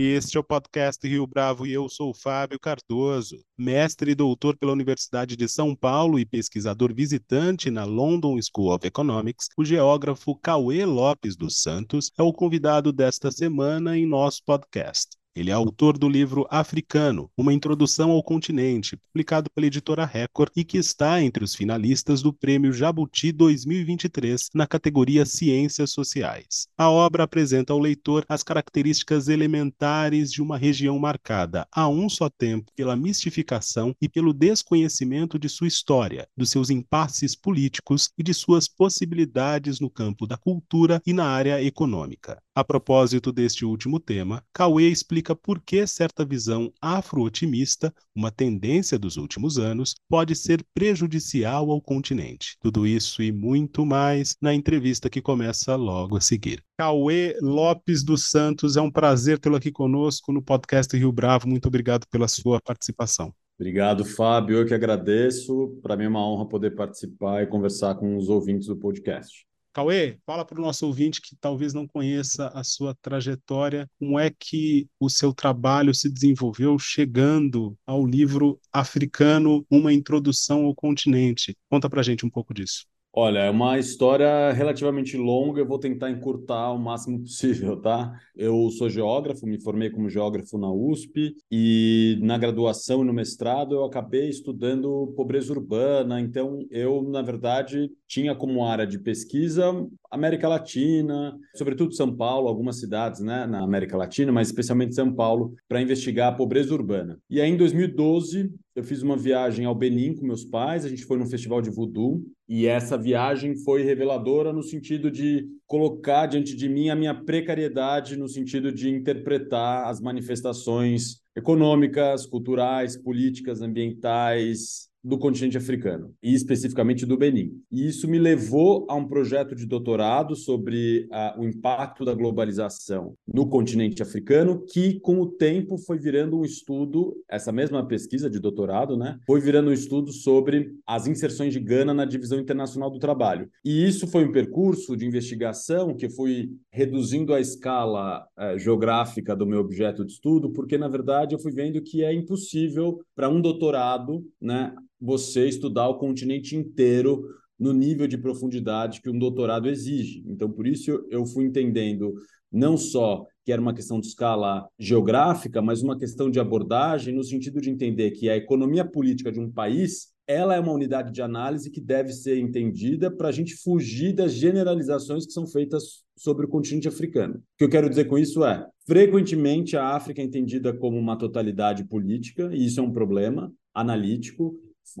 Este é o podcast Rio Bravo e eu sou Fábio Cardoso, mestre e doutor pela Universidade de São Paulo e pesquisador visitante na London School of Economics. O geógrafo Cauê Lopes dos Santos é o convidado desta semana em nosso podcast. Ele é autor do livro Africano, uma introdução ao continente, publicado pela editora Record e que está entre os finalistas do Prêmio Jabuti 2023 na categoria Ciências Sociais. A obra apresenta ao leitor as características elementares de uma região marcada a um só tempo pela mistificação e pelo desconhecimento de sua história, dos seus impasses políticos e de suas possibilidades no campo da cultura e na área econômica. A propósito deste último tema, Cauê explica por que certa visão afro-otimista, uma tendência dos últimos anos, pode ser prejudicial ao continente. Tudo isso e muito mais na entrevista que começa logo a seguir. Cauê Lopes dos Santos, é um prazer tê-lo aqui conosco no podcast Rio Bravo. Muito obrigado pela sua participação. Obrigado, Fábio. Eu que agradeço. Para mim é uma honra poder participar e conversar com os ouvintes do podcast. Cauê, fala para o nosso ouvinte que talvez não conheça a sua trajetória, como é que o seu trabalho se desenvolveu chegando ao livro Africano, uma introdução ao continente. Conta para gente um pouco disso. Olha, é uma história relativamente longa, eu vou tentar encurtar o máximo possível, tá? Eu sou geógrafo, me formei como geógrafo na USP e na graduação e no mestrado eu acabei estudando pobreza urbana, então eu, na verdade, tinha como área de pesquisa América Latina, sobretudo São Paulo, algumas cidades, né, na América Latina, mas especialmente São Paulo, para investigar a pobreza urbana. E aí, em 2012, eu fiz uma viagem ao Benin com meus pais, a gente foi num festival de voodoo, e essa viagem foi reveladora no sentido de colocar diante de mim a minha precariedade, no sentido de interpretar as manifestações econômicas, culturais, políticas, ambientais, do continente africano, e especificamente do Benin. E isso me levou a um projeto de doutorado sobre uh, o impacto da globalização no continente africano, que com o tempo foi virando um estudo, essa mesma pesquisa de doutorado, né, foi virando um estudo sobre as inserções de Gana na divisão internacional do trabalho. E isso foi um percurso de investigação que fui reduzindo a escala uh, geográfica do meu objeto de estudo, porque na verdade eu fui vendo que é impossível para um doutorado, né, você estudar o continente inteiro no nível de profundidade que um doutorado exige. Então, por isso eu fui entendendo não só que era uma questão de escala geográfica, mas uma questão de abordagem no sentido de entender que a economia política de um país ela é uma unidade de análise que deve ser entendida para a gente fugir das generalizações que são feitas sobre o continente africano. O que eu quero dizer com isso é, frequentemente a África é entendida como uma totalidade política, e isso é um problema analítico,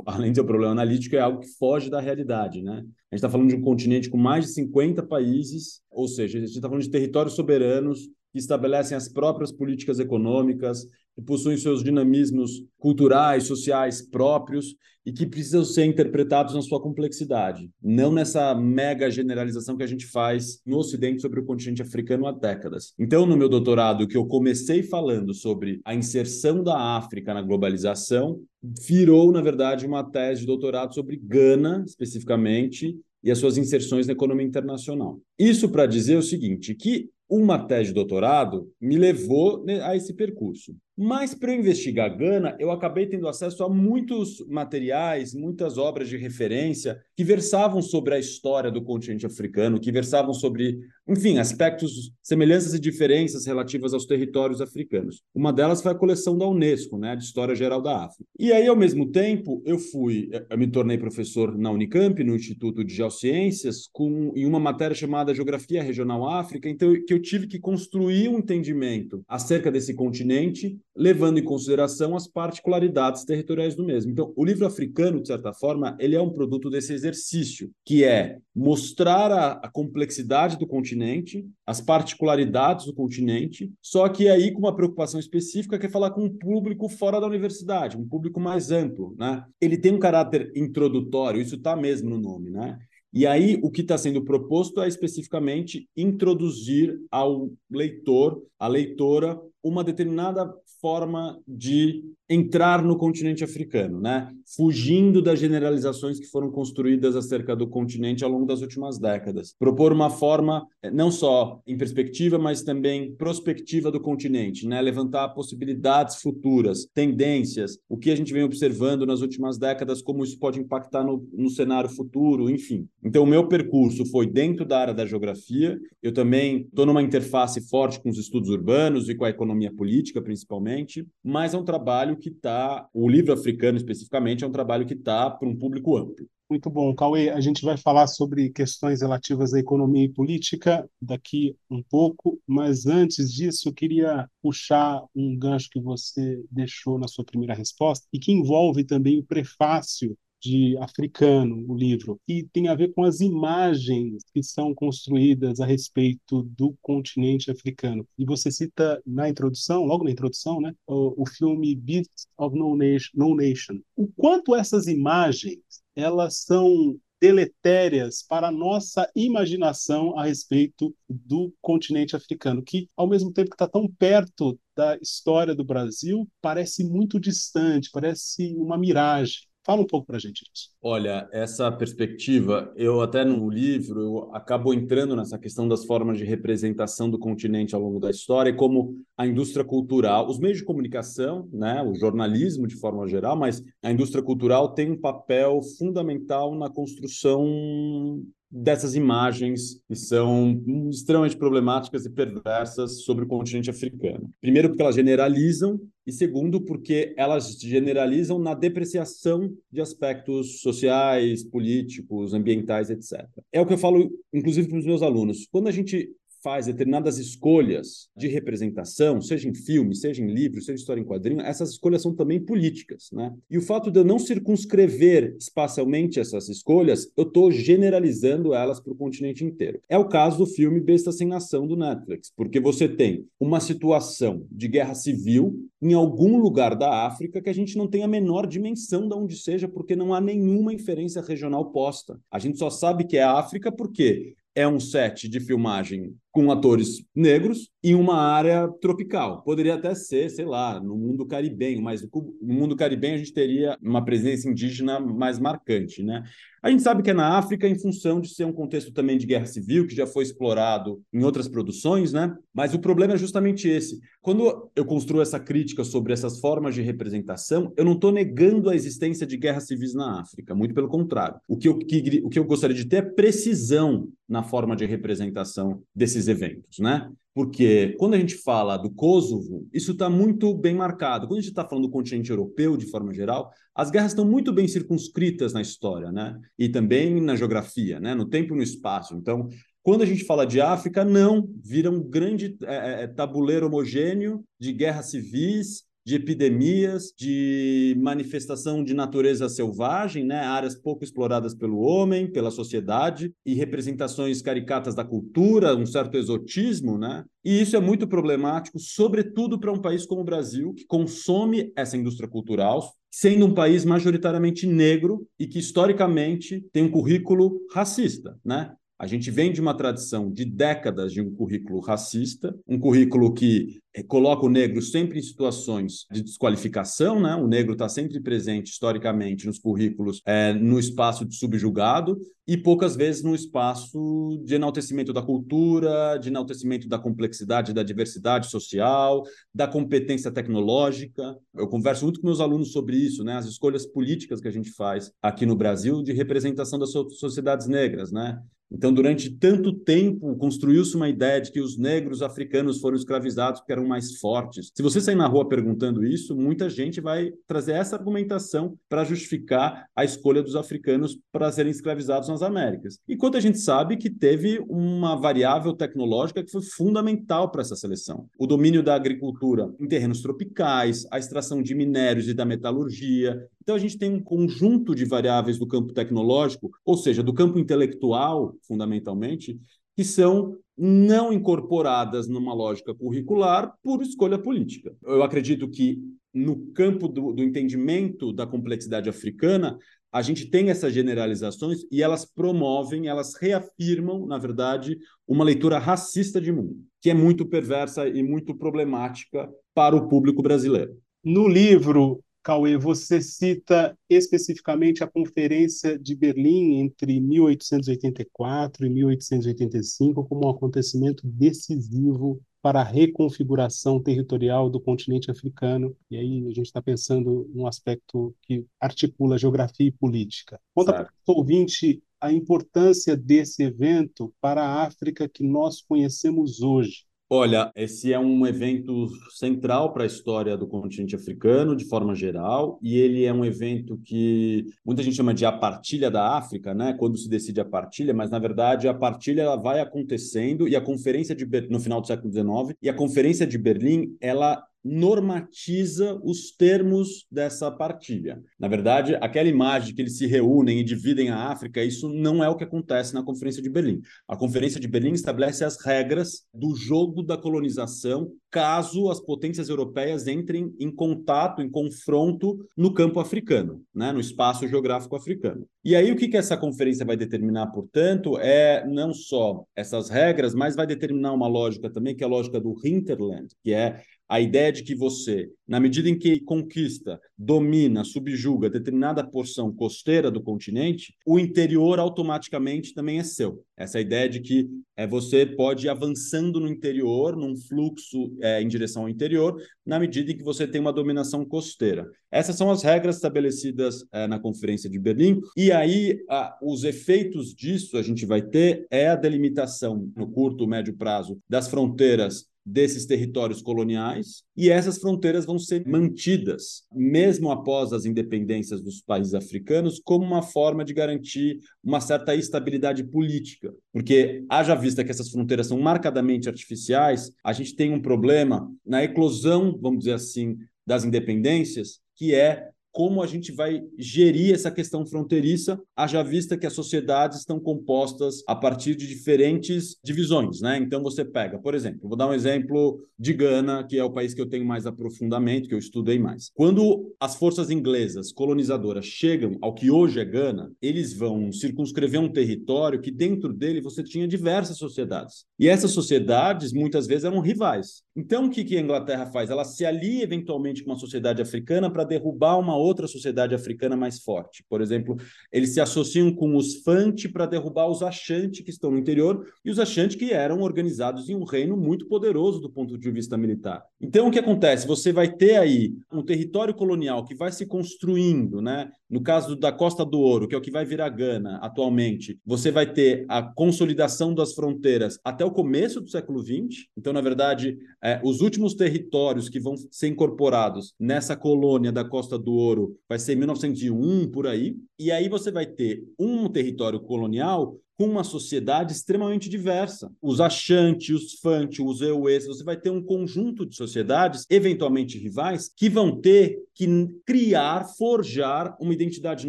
além de ser um problema analítico, é algo que foge da realidade. Né? A gente está falando de um continente com mais de 50 países, ou seja, a gente está falando de territórios soberanos que estabelecem as próprias políticas econômicas, que possuem seus dinamismos culturais, sociais próprios e que precisam ser interpretados na sua complexidade, não nessa mega generalização que a gente faz no Ocidente sobre o continente africano há décadas. Então, no meu doutorado, que eu comecei falando sobre a inserção da África na globalização, virou, na verdade, uma tese de doutorado sobre Gana, especificamente, e as suas inserções na economia internacional. Isso para dizer o seguinte, que uma tese de doutorado me levou né, a esse percurso. Mas para eu investigar Gana, eu acabei tendo acesso a muitos materiais, muitas obras de referência que versavam sobre a história do continente africano, que versavam sobre, enfim, aspectos, semelhanças e diferenças relativas aos territórios africanos. Uma delas foi a coleção da Unesco, né, de História Geral da África. E aí, ao mesmo tempo, eu fui, eu me tornei professor na Unicamp, no Instituto de Geociências, com, em uma matéria chamada Geografia Regional África, então que eu tive que construir um entendimento acerca desse continente levando em consideração as particularidades territoriais do mesmo. Então, o livro africano, de certa forma, ele é um produto desse exercício, que é mostrar a, a complexidade do continente, as particularidades do continente, só que aí com uma preocupação específica que é falar com um público fora da universidade, um público mais amplo, né? Ele tem um caráter introdutório, isso está mesmo no nome, né? E aí, o que está sendo proposto é especificamente introduzir ao leitor, à leitora, uma determinada forma de entrar no continente africano, né? Fugindo das generalizações que foram construídas acerca do continente ao longo das últimas décadas. Propor uma forma eh, não só em perspectiva, mas também prospectiva do continente, né? Levantar possibilidades futuras, tendências, o que a gente vem observando nas últimas décadas, como isso pode impactar no, no cenário futuro, enfim. Então, o meu percurso foi dentro da área da geografia. Eu também estou numa interface forte com os estudos urbanos e com a economia política, principalmente, mas é um trabalho que está, o livro africano especificamente, é um trabalho que está para um público amplo. Muito bom, Cauê. A gente vai falar sobre questões relativas à economia e política daqui um pouco, mas antes disso, eu queria puxar um gancho que você deixou na sua primeira resposta e que envolve também o prefácio de africano, o livro, e tem a ver com as imagens que são construídas a respeito do continente africano. E você cita na introdução, logo na introdução, né, o, o filme Beasts of No Nation, no Nation. O quanto essas imagens elas são deletérias para a nossa imaginação a respeito do continente africano, que, ao mesmo tempo que está tão perto da história do Brasil, parece muito distante, parece uma miragem. Fala um pouco para a gente disso. Olha, essa perspectiva, eu até no livro, eu acabo entrando nessa questão das formas de representação do continente ao longo da história, e como a indústria cultural, os meios de comunicação, né, o jornalismo de forma geral, mas a indústria cultural tem um papel fundamental na construção dessas imagens que são extremamente problemáticas e perversas sobre o continente africano. Primeiro, porque elas generalizam, e segundo, porque elas generalizam na depreciação de aspectos sociais, políticos, ambientais, etc. É o que eu falo, inclusive, para os meus alunos. Quando a gente faz determinadas escolhas de representação, seja em filme, seja em livro, seja história em quadrinho, essas escolhas são também políticas, né? E o fato de eu não circunscrever espacialmente essas escolhas, eu estou generalizando elas para o continente inteiro. É o caso do filme Besta Sem Nação do Netflix, porque você tem uma situação de guerra civil em algum lugar da África que a gente não tem a menor dimensão de onde seja, porque não há nenhuma inferência regional posta. A gente só sabe que é África porque é um set de filmagem com atores negros em uma área tropical. Poderia até ser, sei lá, no mundo caribenho, mas no mundo caribenho a gente teria uma presença indígena mais marcante, né? A gente sabe que é na África em função de ser um contexto também de guerra civil, que já foi explorado em outras produções, né? Mas o problema é justamente esse. Quando eu construo essa crítica sobre essas formas de representação, eu não estou negando a existência de guerras civis na África, muito pelo contrário. O que eu, que, o que eu gostaria de ter é precisão na forma de representação desses eventos, né? Porque quando a gente fala do Kosovo, isso está muito bem marcado. Quando a gente está falando do continente europeu, de forma geral, as guerras estão muito bem circunscritas na história, né? E também na geografia, né? No tempo e no espaço. Então, quando a gente fala de África, não, vira um grande é, é, tabuleiro homogêneo de guerras civis de epidemias, de manifestação de natureza selvagem, né? áreas pouco exploradas pelo homem, pela sociedade, e representações caricatas da cultura, um certo exotismo, né? E isso é muito problemático, sobretudo para um país como o Brasil, que consome essa indústria cultural, sendo um país majoritariamente negro e que historicamente tem um currículo racista, né? A gente vem de uma tradição de décadas de um currículo racista, um currículo que eh, coloca o negro sempre em situações de desqualificação, né? O negro está sempre presente historicamente nos currículos, é, no espaço de subjugado e poucas vezes no espaço de enaltecimento da cultura, de enaltecimento da complexidade, da diversidade social, da competência tecnológica. Eu converso muito com meus alunos sobre isso, né? As escolhas políticas que a gente faz aqui no Brasil de representação das sociedades negras, né? Então, durante tanto tempo, construiu-se uma ideia de que os negros africanos foram escravizados porque eram mais fortes. Se você sair na rua perguntando isso, muita gente vai trazer essa argumentação para justificar a escolha dos africanos para serem escravizados nas Américas. Enquanto a gente sabe que teve uma variável tecnológica que foi fundamental para essa seleção. O domínio da agricultura em terrenos tropicais, a extração de minérios e da metalurgia, então, a gente tem um conjunto de variáveis do campo tecnológico, ou seja, do campo intelectual, fundamentalmente, que são não incorporadas numa lógica curricular por escolha política. Eu acredito que no campo do, do, entendimento da complexidade africana, a gente tem essas generalizações e elas promovem, elas reafirmam, na verdade, uma leitura racista de mundo, que é muito perversa e muito problemática para o público brasileiro. No livro, Cauê, você cita especificamente a Conferência de Berlim entre 1884 e 1885 como um acontecimento decisivo para a reconfiguração territorial do continente africano. E aí a gente está pensando num aspecto que articula geografia e política. Conta para o ouvinte a importância desse evento para a África que nós conhecemos hoje. Olha, esse é um evento central para a história do continente africano, de forma geral, e ele é um evento que muita gente chama de a partilha da África, né? Quando se decide a partilha, mas na verdade a partilha ela vai acontecendo e a conferência de Ber... no final do século XIX e a conferência de Berlim ela normatiza os termos dessa partilha. Na verdade, aquela imagem que eles se reúnem e dividem a África, isso não é o que acontece na Conferência de Berlim. A Conferência de Berlim estabelece as regras do jogo da colonização caso as potências europeias entrem em contato, em confronto no campo africano, né, no espaço geográfico africano. E aí o que, que essa conferência vai determinar, portanto, é não só essas regras, mas vai determinar uma lógica também, que é a lógica do hinterland, que é a ideia de que você, na medida em que conquista, domina, subjuga determinada porção costeira do continente, o interior automaticamente também é seu. Essa ideia de que é, você pode ir avançando no interior, num fluxo é, em direção ao interior, na medida em que você tem uma dominação costeira. Essas são as regras estabelecidas é, na Conferência de Berlim, e aí a, os efeitos disso a gente vai ter é a delimitação no curto, médio prazo das fronteiras desses territórios coloniais e essas fronteiras vão ser mantidas, mesmo após as independências dos países africanos, como uma forma de garantir uma certa estabilidade política. Porque, haja vista que essas fronteiras são marcadamente artificiais, a gente tem um problema na eclosão, vamos dizer assim, das independências, que é como a gente vai gerir essa questão fronteiriça, haja vista que as sociedades estão compostas a partir de diferentes divisões, né? Então você pega, por exemplo, vou dar um exemplo de Gana, que é o país que eu tenho mais aprofundamento, que eu estudei mais. Quando as forças inglesas colonizadoras chegam ao que hoje é Gana, eles vão circunscrever um território que dentro dele você tinha diversas sociedades. E essas sociedades muitas vezes eram rivais. Então o que, que a Inglaterra faz? Ela se alia eventualmente com uma sociedade africana para derrubar uma outra sociedade africana mais forte. Por exemplo, eles se associam com os Fante para derrubar os Ashanti que estão no interior e os Ashanti que eram organizados em um reino muito poderoso do ponto de vista militar. Então, o que acontece? Você vai ter aí um território colonial que vai se construindo, né? No caso da Costa do Ouro, que é o que vai virar Gana atualmente, você vai ter a consolidação das fronteiras até o começo do século XX. Então, na verdade, é, os últimos territórios que vão ser incorporados nessa colônia da Costa do Ouro vai ser 1901 por aí. E aí você vai ter um território colonial com uma sociedade extremamente diversa. Os Ashanti, os Fanti, os Euês, você vai ter um conjunto de sociedades, eventualmente rivais, que vão ter que criar, forjar uma identidade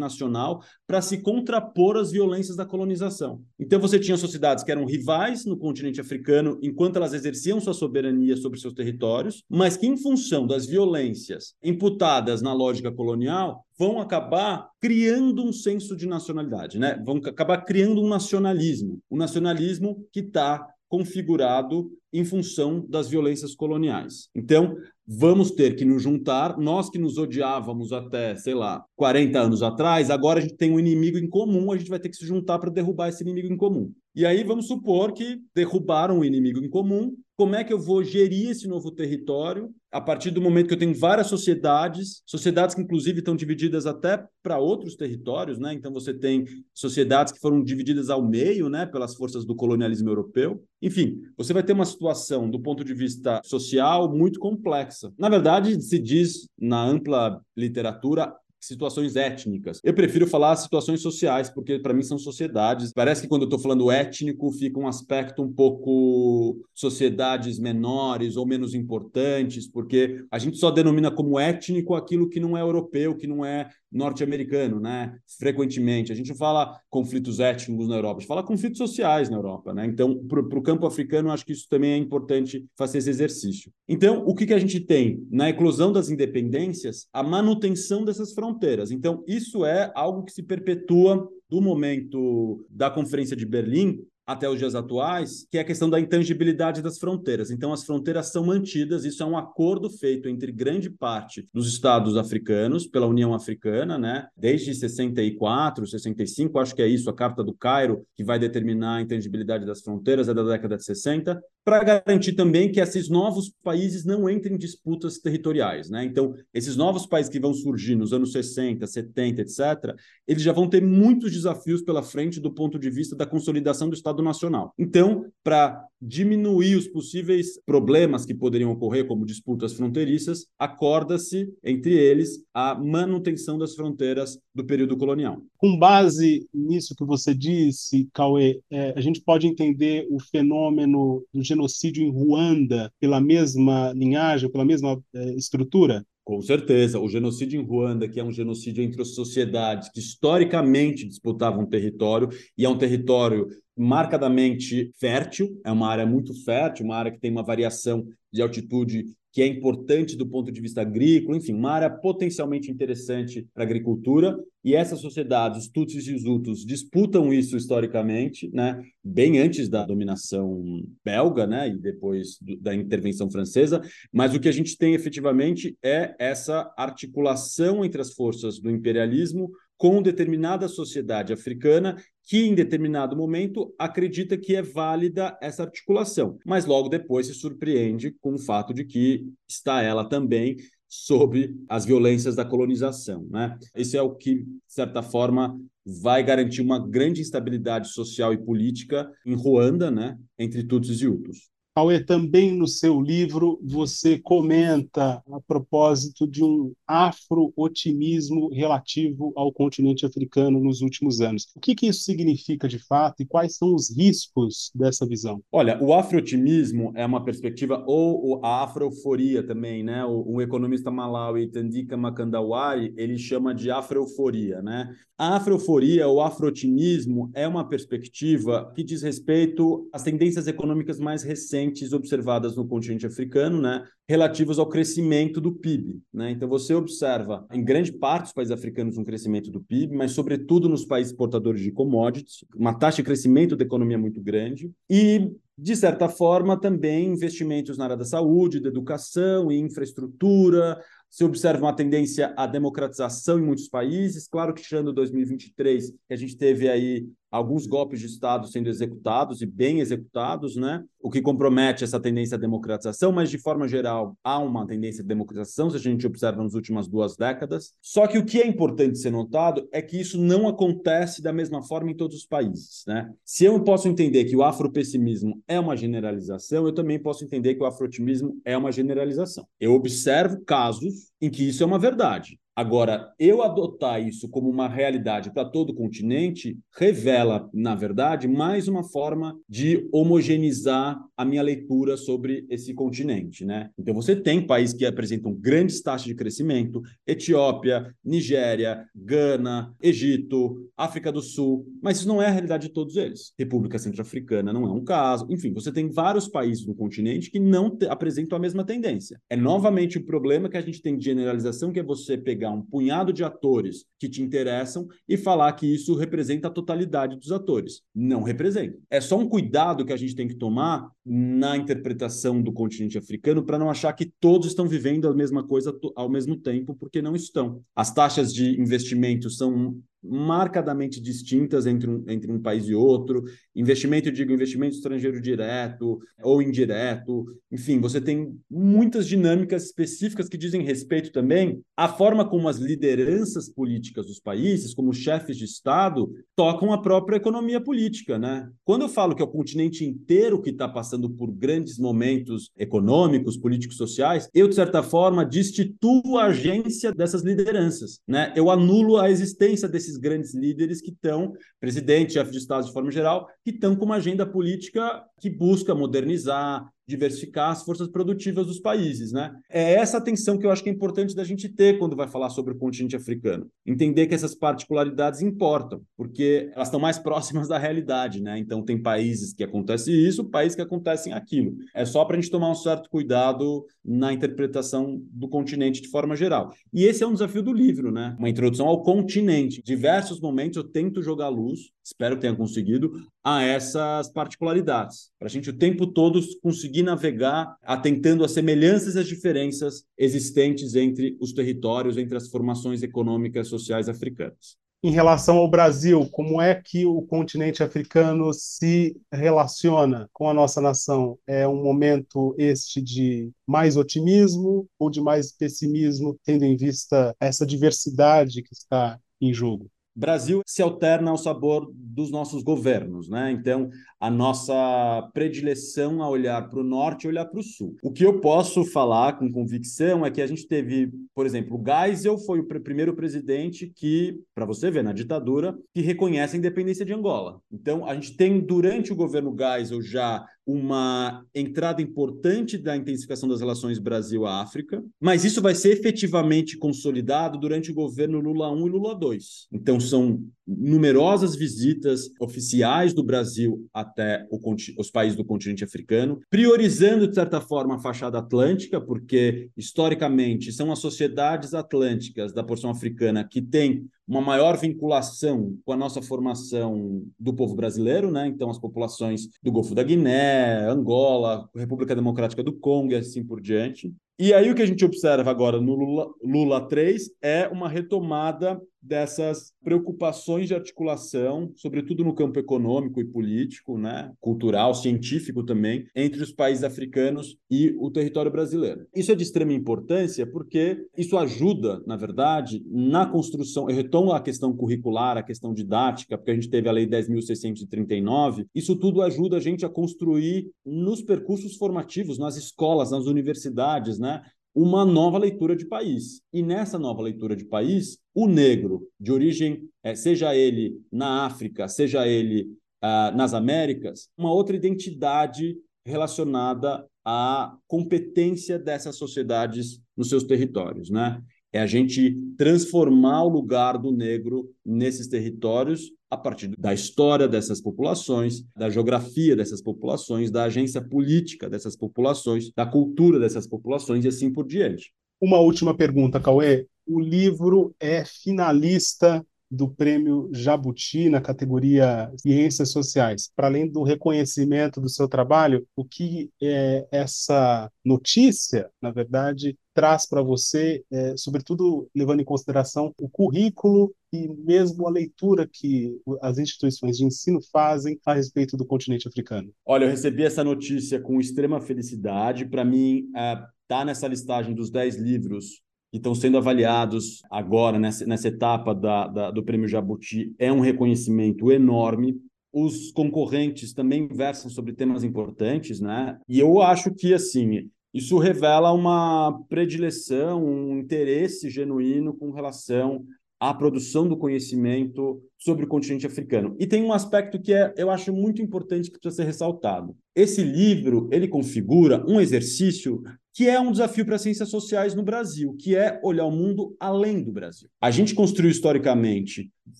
nacional para se contrapor às violências da colonização. Então você tinha sociedades que eram rivais no continente africano enquanto elas exerciam sua soberania sobre seus territórios, mas que em função das violências imputadas na lógica colonial, vão acabar criando um senso de nacionalidade, né? Vão acabar criando um nacionalismo, um nacionalismo que está configurado em função das violências coloniais. Então, vamos ter que nos juntar, nós que nos odiávamos até, sei lá, 40 anos atrás, agora a gente tem um inimigo em comum, a gente vai ter que se juntar para derrubar esse inimigo em comum. E aí vamos supor que derrubaram o inimigo em comum, como é que eu vou gerir esse novo território a partir do momento que eu tenho várias sociedades, sociedades que inclusive estão divididas até para outros territórios, né? Então você tem sociedades que foram divididas ao meio, né, pelas forças do colonialismo europeu. Enfim, você vai ter uma situação do ponto de vista social muito complexa. Na verdade, se diz na ampla literatura situações étnicas. Eu prefiro falar situações sociais, porque para mim são sociedades. Parece que quando eu estou falando étnico, fica um aspecto um pouco sociedades menores ou menos importantes, porque a gente só denomina como étnico aquilo que não é europeu, que não é norte-americano, né? Frequentemente. A gente fala conflitos étnicos na Europa, a gente fala conflitos sociais na Europa, né? Então, para o campo africano, acho que isso também é importante fazer esse exercício. Então, o que, que a gente tem? Na eclosão das independências, a manutenção dessas fronteiras fronteiras. Então, isso é algo que se perpetua do momento da Conferência de Berlim até os dias atuais, que é a questão da intangibilidade das fronteiras. Então, as fronteiras são mantidas, isso é um acordo feito entre grande parte dos estados africanos, pela União Africana, né? desde 64, 65, acho que é isso, a Carta do Cairo, que vai determinar a intangibilidade das fronteiras, é da década de 60, para garantir também que esses novos países não entrem em disputas territoriais. Né? Então, esses novos países que vão surgir nos anos 60, 70, etc., eles já vão ter muitos desafios pela frente do ponto de vista da consolidação do Estado nacional. Então, para diminuir os possíveis problemas que poderiam ocorrer, como disputas fronteiriças, acorda-se entre eles a manutenção das fronteiras do período colonial. Com base nisso que você disse, Cauê, é, a gente pode entender o fenômeno do genocídio em Ruanda pela mesma linhagem, pela mesma é, estrutura? Com certeza. O genocídio em Ruanda, que é um genocídio entre sociedades que historicamente disputavam território, e é um território marcadamente fértil, é uma área muito fértil, uma área que tem uma variação de altitude que é importante do ponto de vista agrícola, enfim, uma área potencialmente interessante para a agricultura. E essas sociedades, os Tutsis e os Hutus, disputam isso historicamente, né, bem antes da dominação belga, né, e depois do, da intervenção francesa. Mas o que a gente tem efetivamente é essa articulação entre as forças do imperialismo com determinada sociedade africana que, em determinado momento, acredita que é válida essa articulação, mas logo depois se surpreende com o fato de que está ela também sob as violências da colonização. Né? Isso é o que, de certa forma, vai garantir uma grande instabilidade social e política em Ruanda, né, entre Tutsis e Hutus. Cauê, também no seu livro você comenta a propósito de um afro-otimismo relativo ao continente africano nos últimos anos. O que, que isso significa de fato e quais são os riscos dessa visão? Olha, o afro-otimismo é uma perspectiva, ou a afro-euforia também, né? O, o economista malawi Tandika Makandawari, ele chama de afro-euforia, né? A afro-euforia, o afro-otimismo, é uma perspectiva que diz respeito às tendências econômicas mais recentes observadas no continente africano, né? relativos ao crescimento do PIB. Né? Então, você observa, em grande parte dos países africanos, um crescimento do PIB, mas, sobretudo, nos países portadores de commodities, uma taxa de crescimento da economia muito grande. E, de certa forma, também investimentos na área da saúde, da educação e infraestrutura, se observa uma tendência à democratização em muitos países, claro que tirando 2023, que a gente teve aí alguns golpes de Estado sendo executados e bem executados, né? o que compromete essa tendência à democratização, mas de forma geral há uma tendência de democratização, se a gente observa nas últimas duas décadas. Só que o que é importante ser notado é que isso não acontece da mesma forma em todos os países. Né? Se eu posso entender que o afropessimismo é uma generalização, eu também posso entender que o afrotimismo é uma generalização. Eu observo casos em que isso é uma verdade. Agora, eu adotar isso como uma realidade para todo o continente revela, na verdade, mais uma forma de homogeneizar a minha leitura sobre esse continente, né? Então você tem países que apresentam grandes taxas de crescimento, Etiópia, Nigéria, Gana, Egito, África do Sul, mas isso não é a realidade de todos eles. República Centro-Africana não é um caso. Enfim, você tem vários países no continente que não apresentam a mesma tendência. É novamente o problema que a gente tem de generalização, que é você pegar pegar um punhado de atores que te interessam e falar que isso representa a totalidade dos atores. Não representa. É só um cuidado que a gente tem que tomar na interpretação do continente africano para não achar que todos estão vivendo a mesma coisa ao mesmo tempo, porque não estão. As taxas de investimento são marcadamente distintas entre um, entre um país e outro. Investimento, eu digo, investimento estrangeiro direto ou indireto. Enfim, você tem muitas dinâmicas específicas que dizem respeito também à forma como as lideranças políticas dos países, como chefes de Estado, tocam a própria economia política. Né? Quando eu falo que é o continente inteiro que está passando por grandes momentos econômicos, políticos, sociais, eu, de certa forma, destituo a agência dessas lideranças. Né? Eu anulo a existência desses grandes líderes que estão, presidente, chefe de Estado de forma geral, que estão com uma agenda política que busca modernizar, diversificar as forças produtivas dos países, né? É essa atenção que eu acho que é importante da gente ter quando vai falar sobre o continente africano. Entender que essas particularidades importam, porque elas estão mais próximas da realidade, né? Então tem países que acontece isso, países que acontecem aquilo. É só para a gente tomar um certo cuidado na interpretação do continente de forma geral. E esse é um desafio do livro, né? Uma introdução ao continente. Diversos momentos eu tento jogar luz, espero que tenha conseguido, a essas particularidades, para a gente o tempo todo conseguir navegar atentando às semelhanças e às diferenças existentes entre os territórios, entre as formações econômicas e sociais africanas. Em relação ao Brasil, como é que o continente africano se relaciona com a nossa nação? É um momento este de mais otimismo ou de mais pessimismo, tendo em vista essa diversidade que está em jogo? Brasil se alterna ao sabor dos nossos governos, né? Então, a nossa predileção a olhar para o norte e olhar para o sul. O que eu posso falar com convicção é que a gente teve, por exemplo, o Geisel foi o primeiro presidente que, para você ver, na ditadura, que reconhece a independência de Angola. Então, a gente tem, durante o governo Geisel, já uma entrada importante da intensificação das relações Brasil-África, mas isso vai ser efetivamente consolidado durante o governo Lula 1 e Lula 2. Então, são numerosas visitas oficiais do Brasil até o, os países do continente africano, priorizando, de certa forma, a fachada atlântica, porque, historicamente, são as sociedades atlânticas da porção africana que têm uma maior vinculação com a nossa formação do povo brasileiro, né? Então, as populações do Golfo da Guiné, Angola, República Democrática do Congo e assim por diante. E aí o que a gente observa agora no Lula, Lula 3 é uma retomada dessas preocupações de articulação, sobretudo no campo econômico e político, né, cultural, científico também, entre os países africanos e o território brasileiro. Isso é de extrema importância porque isso ajuda, na verdade, na construção, eu retomo a questão curricular, a questão didática, porque a gente teve a Lei 10.639, isso tudo ajuda a gente a construir nos percursos formativos, nas escolas, nas universidades, né, uma nova leitura de país. E nessa nova leitura de país, o negro, de origem, é, seja ele na África, seja ele ah, nas Américas, uma outra identidade relacionada à competência dessas sociedades nos seus territórios, né? É a gente transformar o lugar do negro nesses territórios a partir da história dessas populações, da geografia dessas populações, da agência política dessas populações, da cultura dessas populações e assim por diante. Uma última pergunta, Cauê. O livro é finalista do prêmio Jabuti na categoria Ciências Sociais. Para além do reconhecimento do seu trabalho, o que é essa notícia, na verdade, traz para você, é, sobretudo levando em consideração o currículo e mesmo a leitura que as instituições de ensino fazem a respeito do continente africano? Olha, eu recebi essa notícia com extrema felicidade. Para mim, é, nessa listagem dos 10 livros que estão sendo avaliados agora, nessa, nessa etapa da, da, do Prêmio Jabuti, é um reconhecimento enorme. Os concorrentes também versam sobre temas importantes, né? E eu acho que, assim, isso revela uma predileção, um interesse genuíno com relação à produção do conhecimento sobre o continente africano. E tem um aspecto que é, eu acho muito importante que precisa ser ressaltado. Esse livro, ele configura um exercício que é um desafio para as ciências sociais no Brasil, que é olhar o mundo além do Brasil. A gente construiu historicamente,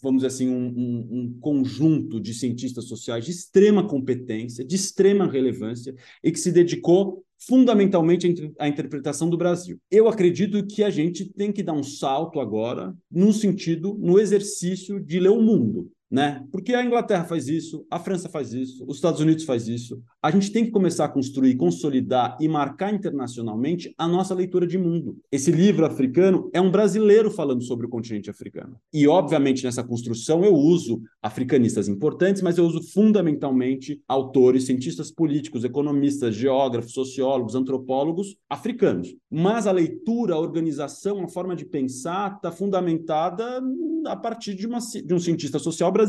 vamos dizer assim, um, um, um conjunto de cientistas sociais de extrema competência, de extrema relevância, e que se dedicou fundamentalmente a interpretação do Brasil. Eu acredito que a gente tem que dar um salto agora no sentido, no exercício de ler o mundo né? Porque a Inglaterra faz isso, a França faz isso, os Estados Unidos faz isso. A gente tem que começar a construir, consolidar e marcar internacionalmente a nossa leitura de mundo. Esse livro africano é um brasileiro falando sobre o continente africano. E obviamente nessa construção eu uso africanistas importantes, mas eu uso fundamentalmente autores, cientistas políticos, economistas, geógrafos, sociólogos, antropólogos africanos. Mas a leitura, a organização, a forma de pensar está fundamentada a partir de, uma, de um cientista social brasileiro.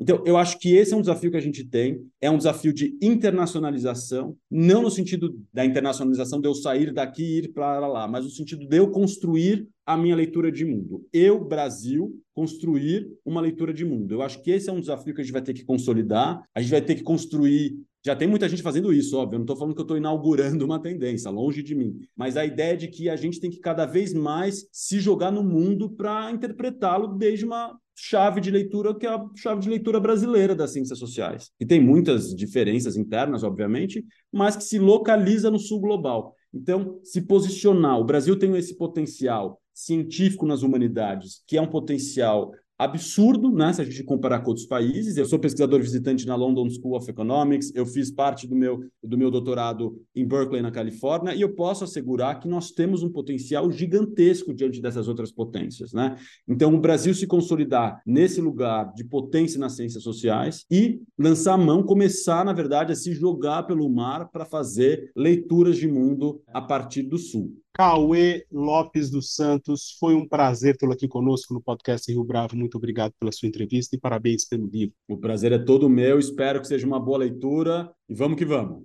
Então, eu acho que esse é um desafio que a gente tem, é um desafio de internacionalização, não no sentido da internacionalização de eu sair daqui e ir para lá, mas no sentido de eu construir a minha leitura de mundo. Eu, Brasil, construir uma leitura de mundo. Eu acho que esse é um desafio que a gente vai ter que consolidar, a gente vai ter que construir Já tem muita gente fazendo isso, óbvio. Eu não estou falando que eu estou inaugurando uma tendência, longe de mim. Mas a ideia de que a gente tem que cada vez mais se jogar no mundo para interpretá-lo desde uma chave de leitura que é a chave de leitura brasileira das ciências sociais. E tem muitas diferenças internas, obviamente, mas que se localiza no sul global. Então, se posicionar, o Brasil tem esse potencial científico nas humanidades, que é um potencial absurdo, né, se a gente comparar com outros países. Eu sou pesquisador visitante na London School of Economics, eu fiz parte do meu, do meu doutorado em Berkeley, na Califórnia, e eu posso assegurar que nós temos um potencial gigantesco diante dessas outras potências. Né? Então, o Brasil se consolidar nesse lugar de potência nas ciências sociais e lançar a mão, começar, na verdade, a se jogar pelo mar para fazer leituras de mundo a partir do Sul. Cauê Lopes dos Santos, foi um prazer tê-lo aqui conosco no podcast Rio Bravo. Muito obrigado pela sua entrevista e parabéns pelo livro. O prazer é todo meu, espero que seja uma boa leitura e vamos que vamos.